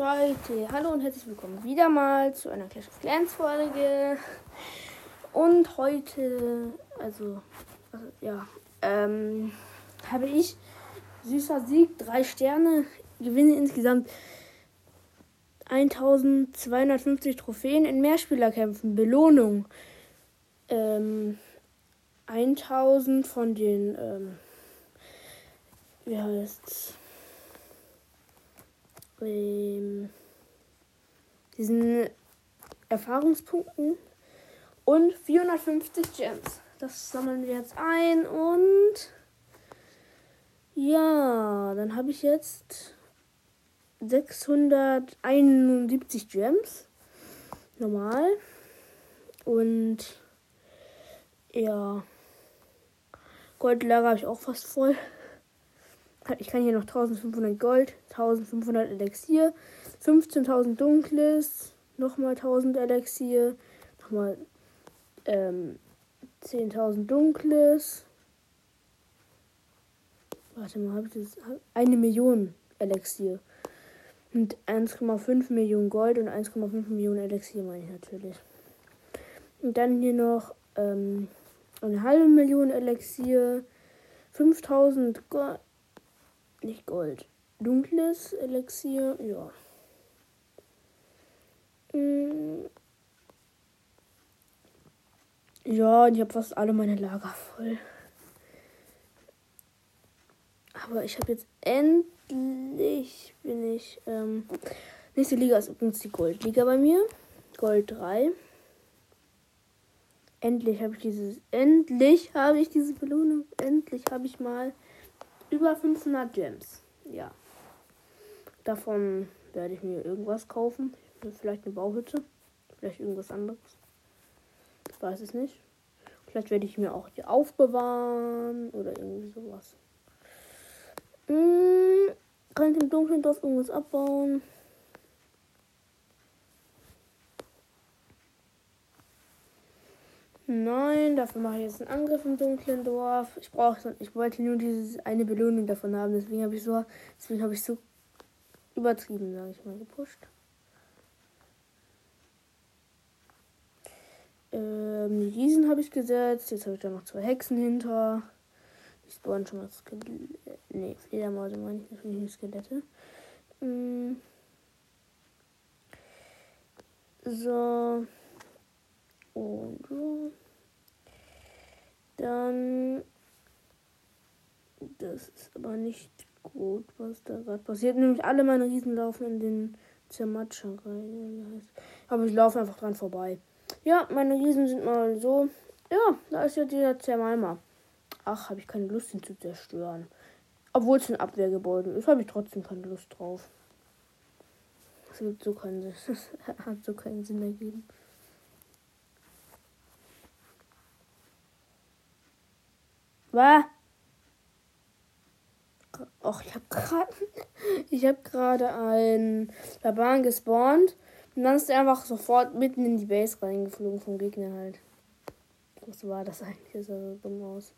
Leute, hallo und herzlich willkommen wieder mal zu einer Clash of Clans Folge. Und heute, also, also ja, ähm, habe ich süßer Sieg, drei Sterne, gewinne insgesamt 1250 Trophäen in Mehrspielerkämpfen, Belohnung. Ähm, 1000 von den, ähm, wie heißt's? Ähm, diesen Erfahrungspunkten und 450 Gems. Das sammeln wir jetzt ein und ja, dann habe ich jetzt 671 Gems. Normal. Und ja, Goldlager habe ich auch fast voll. Ich kann hier noch 1500 Gold, 1500 Elixier, 15.000 Dunkles, nochmal 1000 Elixier, nochmal ähm, 10.000 Dunkles. Warte mal, habe ich das? Eine Million Elixier. Und 1,5 Millionen Gold und 1,5 Millionen Elixier meine ich natürlich. Und dann hier noch ähm, eine halbe Million Elixier, 5000 Gold, nicht Gold, dunkles Elixier, ja. Mm. Ja, ich habe fast alle meine Lager voll. Aber ich habe jetzt endlich bin ich. Ähm, nächste Liga ist übrigens die Goldliga bei mir. Gold 3. Endlich habe ich dieses. Endlich habe ich diese Belohnung. Endlich habe ich mal über 500 Gems. Ja. Davon werde ich mir irgendwas kaufen. Vielleicht eine Bauhütte. Vielleicht irgendwas anderes. Ich weiß es nicht. Vielleicht werde ich mir auch die aufbewahren oder irgendwie sowas. Hm, kann ich im dunklen Dorf irgendwas abbauen? Nein, dafür mache ich jetzt einen Angriff im dunklen Dorf. Ich brauche, ich wollte nur diese eine Belohnung davon haben, deswegen habe ich so, deswegen habe ich so übertrieben, sage ich mal, gepusht. Ähm, die Riesen habe ich gesetzt. Jetzt habe ich da noch zwei Hexen hinter. Die spawnen schon mal Skelette. Nee, Fledermäuse meine ich nicht Skelette. Mm. So. Und. Dann. Das ist aber nicht gut, was da gerade passiert. Nämlich alle meine Riesen laufen in den Zermatscher rein. Aber ich laufe einfach dran vorbei. Ja, meine Riesen sind mal so. Ja, da ist ja dieser Zermalma. Ach, habe ich keine Lust, ihn zu zerstören. Obwohl es ein Abwehrgebäude ist, habe ich trotzdem keine Lust drauf. Das gibt so keinen Sinn. Hat so keinen Sinn ergeben. Was? Och, ich habe gerade ich habe gerade ein Laban gespawnt und dann ist er einfach sofort mitten in die Base reingeflogen vom Gegner halt. Was war das eigentlich? Das sah so dumm aus.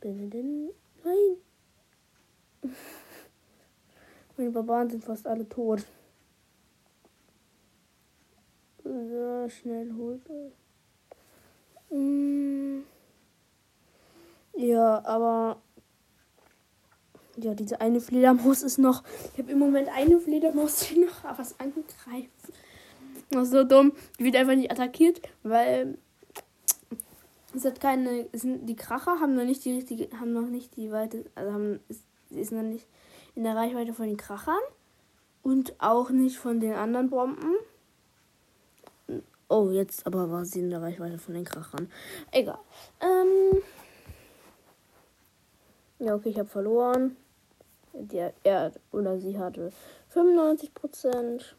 Bin denn? Nein. Meine Barbaren sind fast alle tot. So, schnell holt. Mm. Ja, aber ja, diese eine Fledermaus ist noch. Ich habe im Moment eine Fledermaus, die noch was angreift. Das ist so dumm. Die wird einfach nicht attackiert, weil es hat keine. Sind, die Kracher haben noch nicht die richtige. haben noch nicht die Weite. Also haben. Sie ist noch nicht in der Reichweite von den Krachern. Und auch nicht von den anderen Bomben. Oh, jetzt aber war sie in der Reichweite von den Krachern. Egal. Ähm. Ja, okay, ich habe verloren. Der, er oder sie hatte 95 Prozent.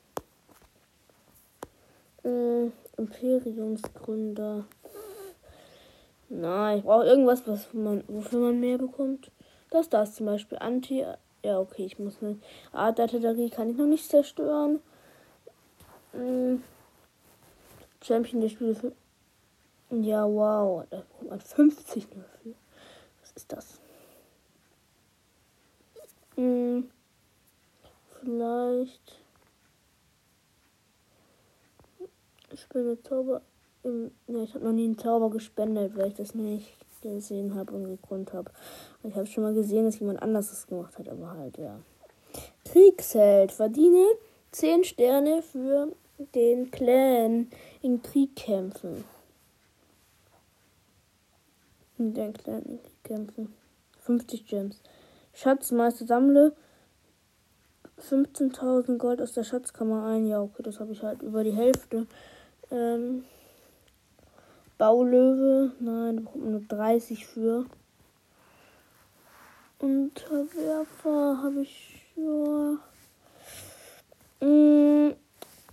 Äh, Imperiumsgründer. Na, ich brauche irgendwas, was man, wofür man mehr bekommt. Das da ist zum Beispiel Anti. Ja, okay, ich muss eine Art Artillerie kann ich noch nicht zerstören. Hm. Champion der Spiele. Ja, wow. Da bekommt man 50 nur für. Was ist das? Hm. Vielleicht. Ich mit Zauber. Im, ne, ich habe noch nie einen Zauber gespendet, weil ich das nicht gesehen habe und gegründet habe. Ich habe schon mal gesehen, dass jemand anders das gemacht hat, aber halt, ja. Kriegsheld. Verdiene 10 Sterne für den Clan in Kriegkämpfen. In den Clan in Kriegkämpfen. 50 Gems. Schatzmeister sammle 15.000 Gold aus der Schatzkammer ein. Ja, okay, das habe ich halt über die Hälfte. Ähm, Baulöwe, nein, da bekommt man nur 30 für. Unterwerfer habe ich ja. Mm,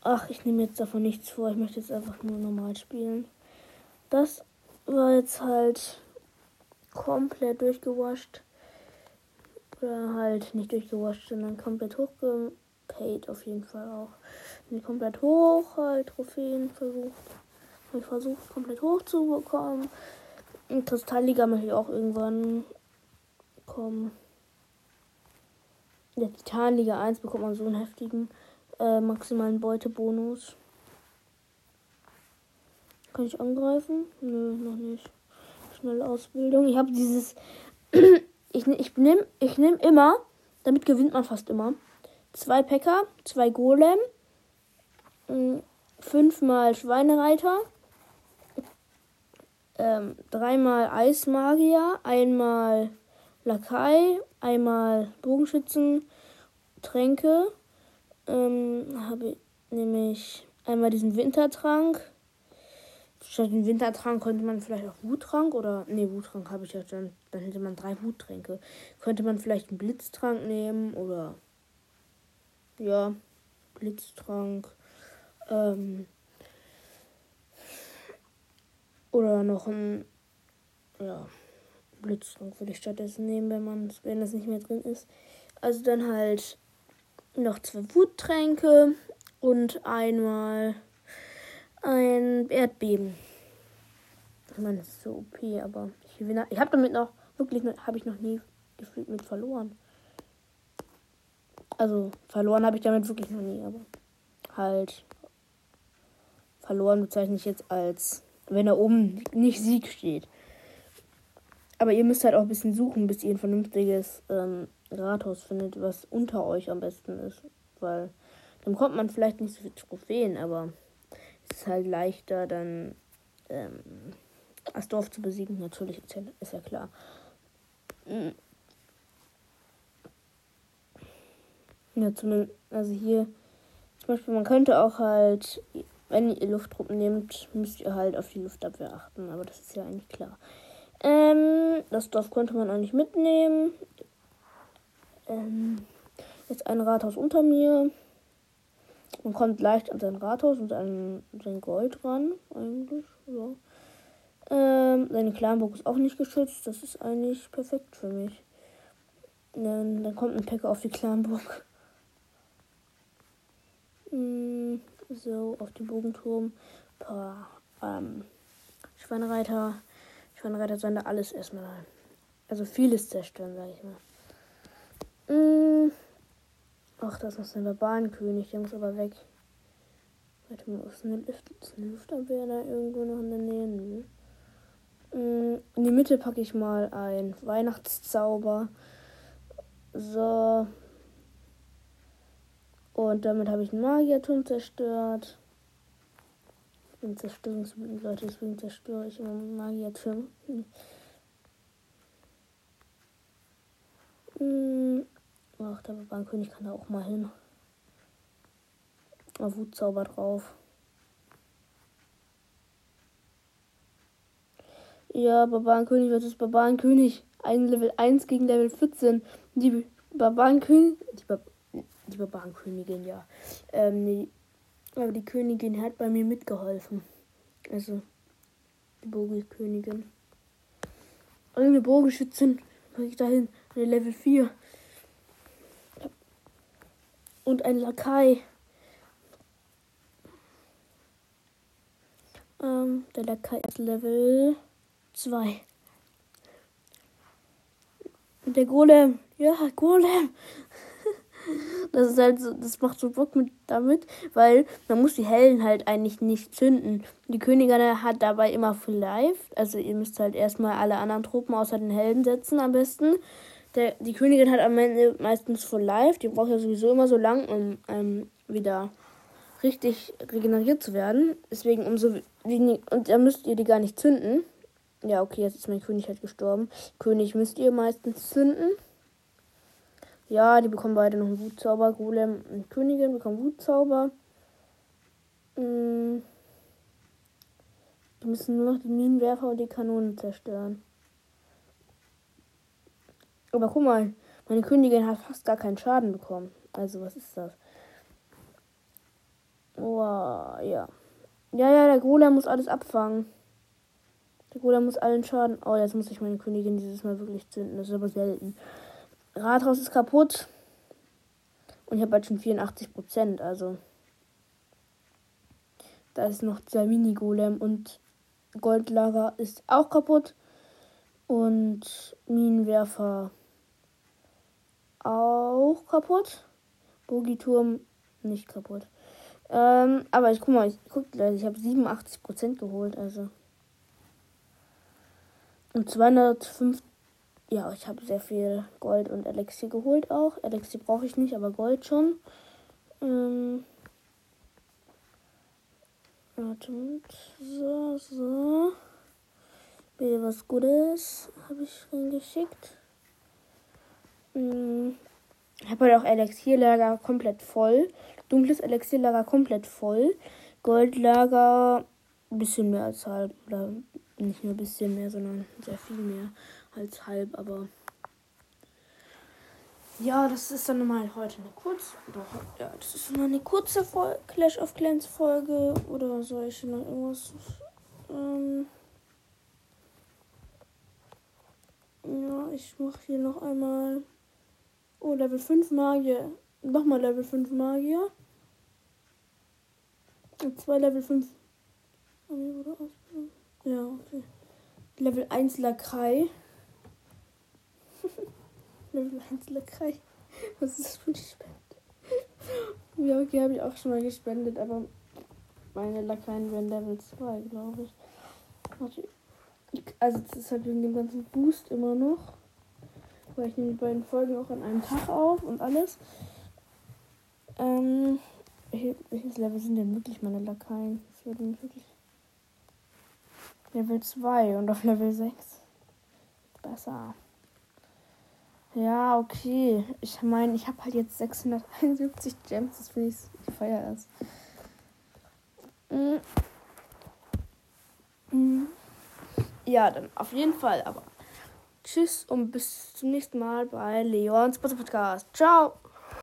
ach, ich nehme jetzt davon nichts vor. Ich möchte jetzt einfach nur normal spielen. Das war jetzt halt komplett durchgewascht. Halt nicht durchgewascht, sondern komplett hochgepaid auf jeden Fall auch. Nicht komplett hoch, halt Trophäen versucht. Ich versucht, komplett hoch zu bekommen. In Kristallliga möchte ich auch irgendwann kommen. In der Titanliga 1 bekommt man so einen heftigen äh, maximalen Beutebonus. Kann ich angreifen? Nö, noch nicht. Schnelle Ausbildung. Ich habe dieses. Ich ich nehme ich nehm immer, damit gewinnt man fast immer. Zwei Päcker, zwei Golem, fünfmal Schweinereiter, ähm, dreimal Eismagier, einmal Lakai, einmal Bogenschützen, Tränke. Ähm, habe ich nämlich einmal diesen Wintertrank, Statt dem Wintertrank könnte man vielleicht auch Wuttrank oder. Ne, Wuttrank habe ich ja dann. Dann hätte man drei Wuttränke. Könnte man vielleicht einen Blitztrank nehmen oder. Ja, Blitztrank. Ähm, oder noch ein. Ja, Blitztrank würde ich stattdessen nehmen, wenn man wenn das nicht mehr drin ist. Also dann halt noch zwei Wuttränke und einmal ein Erdbeben. Ich meine, das ist so OP, aber ich, ich habe damit noch, wirklich, habe ich noch nie gefühlt mit verloren. Also, verloren habe ich damit wirklich noch nie, aber halt verloren bezeichne ich jetzt als, wenn da oben nicht Sieg steht. Aber ihr müsst halt auch ein bisschen suchen, bis ihr ein vernünftiges ähm, Rathaus findet, was unter euch am besten ist. Weil dann kommt man vielleicht nicht so viel Trophäen, aber ist halt leichter, dann ähm, das Dorf zu besiegen. Natürlich ist ja, klar. Ja, zumindest, also hier, zum Beispiel, man könnte auch halt, wenn ihr Lufttruppen nehmt, müsst ihr halt auf die Luftabwehr achten, aber das ist ja eigentlich klar. Ähm, das Dorf könnte man eigentlich mitnehmen. Ähm, jetzt ein Rathaus unter mir. Man kommt leicht an sein Rathaus und an sein Gold ran, eigentlich. Ja. Ähm, seine Clanburg ist auch nicht geschützt. Das ist eigentlich perfekt für mich. Dann, dann kommt ein Packer auf die Clanburg. Hm, so, auf den Bogenturm. Paar ähm, Schweinereiter. Schweinereiter sollen da alles erstmal. Also vieles zerstören, sag ich mal. Ach, das ist ein Barbarenkönig, der muss aber weg. Warte mal, ist eine, Luft, ist eine da irgendwo noch in der Nähe? Nö. Mm, in die Mitte packe ich mal ein Weihnachtszauber. So. Und damit habe ich einen Magierturm zerstört. Ich bin zerstörungswütend, Leute, deswegen zerstöre ich immer Magierturm. Hm. Ach, der Barbarenkönig kann da auch mal hin. Mal Wutzauber drauf. Ja, Barbarenkönig versus Barbarenkönig. Ein Level 1 gegen Level 14. Die Barbarenkönig. Die, Bar die Barbarenkönigin, ja. Ähm, die, aber die Königin hat bei mir mitgeholfen. Also, die Bogenkönigin. Irgendeine Bogenschützin. Krieg ich dahin. Level 4 und ein Lakai. Ähm, der Lakai ist Level 2. Und der Golem. Ja, Golem. Das ist halt so, das macht so Bock mit damit, weil man muss die Hellen halt eigentlich nicht zünden. Die Königin hat dabei immer Full Life. Also ihr müsst halt erstmal alle anderen Truppen außer den Helden setzen am besten. Der, die Königin hat am Ende meistens Full Life. Die braucht ja sowieso immer so lang, um ähm, wieder richtig regeneriert zu werden. Deswegen umso wenig. Und da müsst ihr die gar nicht zünden. Ja, okay, jetzt ist mein König halt gestorben. König müsst ihr meistens zünden. Ja, die bekommen beide noch einen Wutzauber. Golem und Königin bekommen Wutzauber. Hm. Die müssen nur noch die Minenwerfer und die Kanonen zerstören. Aber guck mal, meine Königin hat fast gar keinen Schaden bekommen. Also, was ist das? Oh, ja. Ja, ja, der Golem muss alles abfangen. Der Golem muss allen Schaden. Oh, jetzt muss ich meine Königin dieses Mal wirklich zünden. Das ist aber selten. Rathaus ist kaputt. Und ich habe halt schon 84 Prozent. Also. Da ist noch der Mini-Golem und Goldlager ist auch kaputt. Und Minenwerfer auch kaputt. Bogiturm nicht kaputt. Ähm, aber ich guck mal, ich guck gleich, ich habe 87% geholt, also. Und 205. Ja, ich habe sehr viel Gold und Elixier geholt auch. Elixier brauche ich nicht, aber Gold schon. Ähm. Warte, so, so. Bitte was Gutes habe ich reingeschickt. Hm. Ich habe halt auch Elixierlager komplett voll. Dunkles Elixierlager komplett voll. Goldlager ein bisschen mehr als halb. Oder nicht nur ein bisschen mehr, sondern sehr viel mehr als halb. Aber ja, das ist dann mal heute eine kurze. Doch, ja, das ist mal eine kurze Vol Clash of Clans Folge. Oder soll ich noch irgendwas. Ähm ja, ich mache hier noch einmal. Oh, Level 5 Magier. Nochmal Level 5 Magier. Und zwei Level 5. Ja, okay. Level 1 Lakrei. Level 1 Lakrei. Was ist das für eine Spende? ja, okay, habe ich auch schon mal gespendet, aber meine Lakaien werden Level 2, glaube ich. Also, das ist halt wegen dem ganzen Boost immer noch. Weil ich nehme die beiden Folgen auch an einem Tag auf und alles. Ähm, welches Level sind denn wirklich meine Lakaien? Das würde mich wirklich. Level 2 und auf Level 6. Besser. Ja, okay. Ich meine, ich habe halt jetzt 671 Gems. Das finde ich, ich feiere es. Mhm. Mhm. Ja, dann auf jeden Fall. Aber tschüss und bis zum nächsten Mal bei Leons Podcast. Ciao.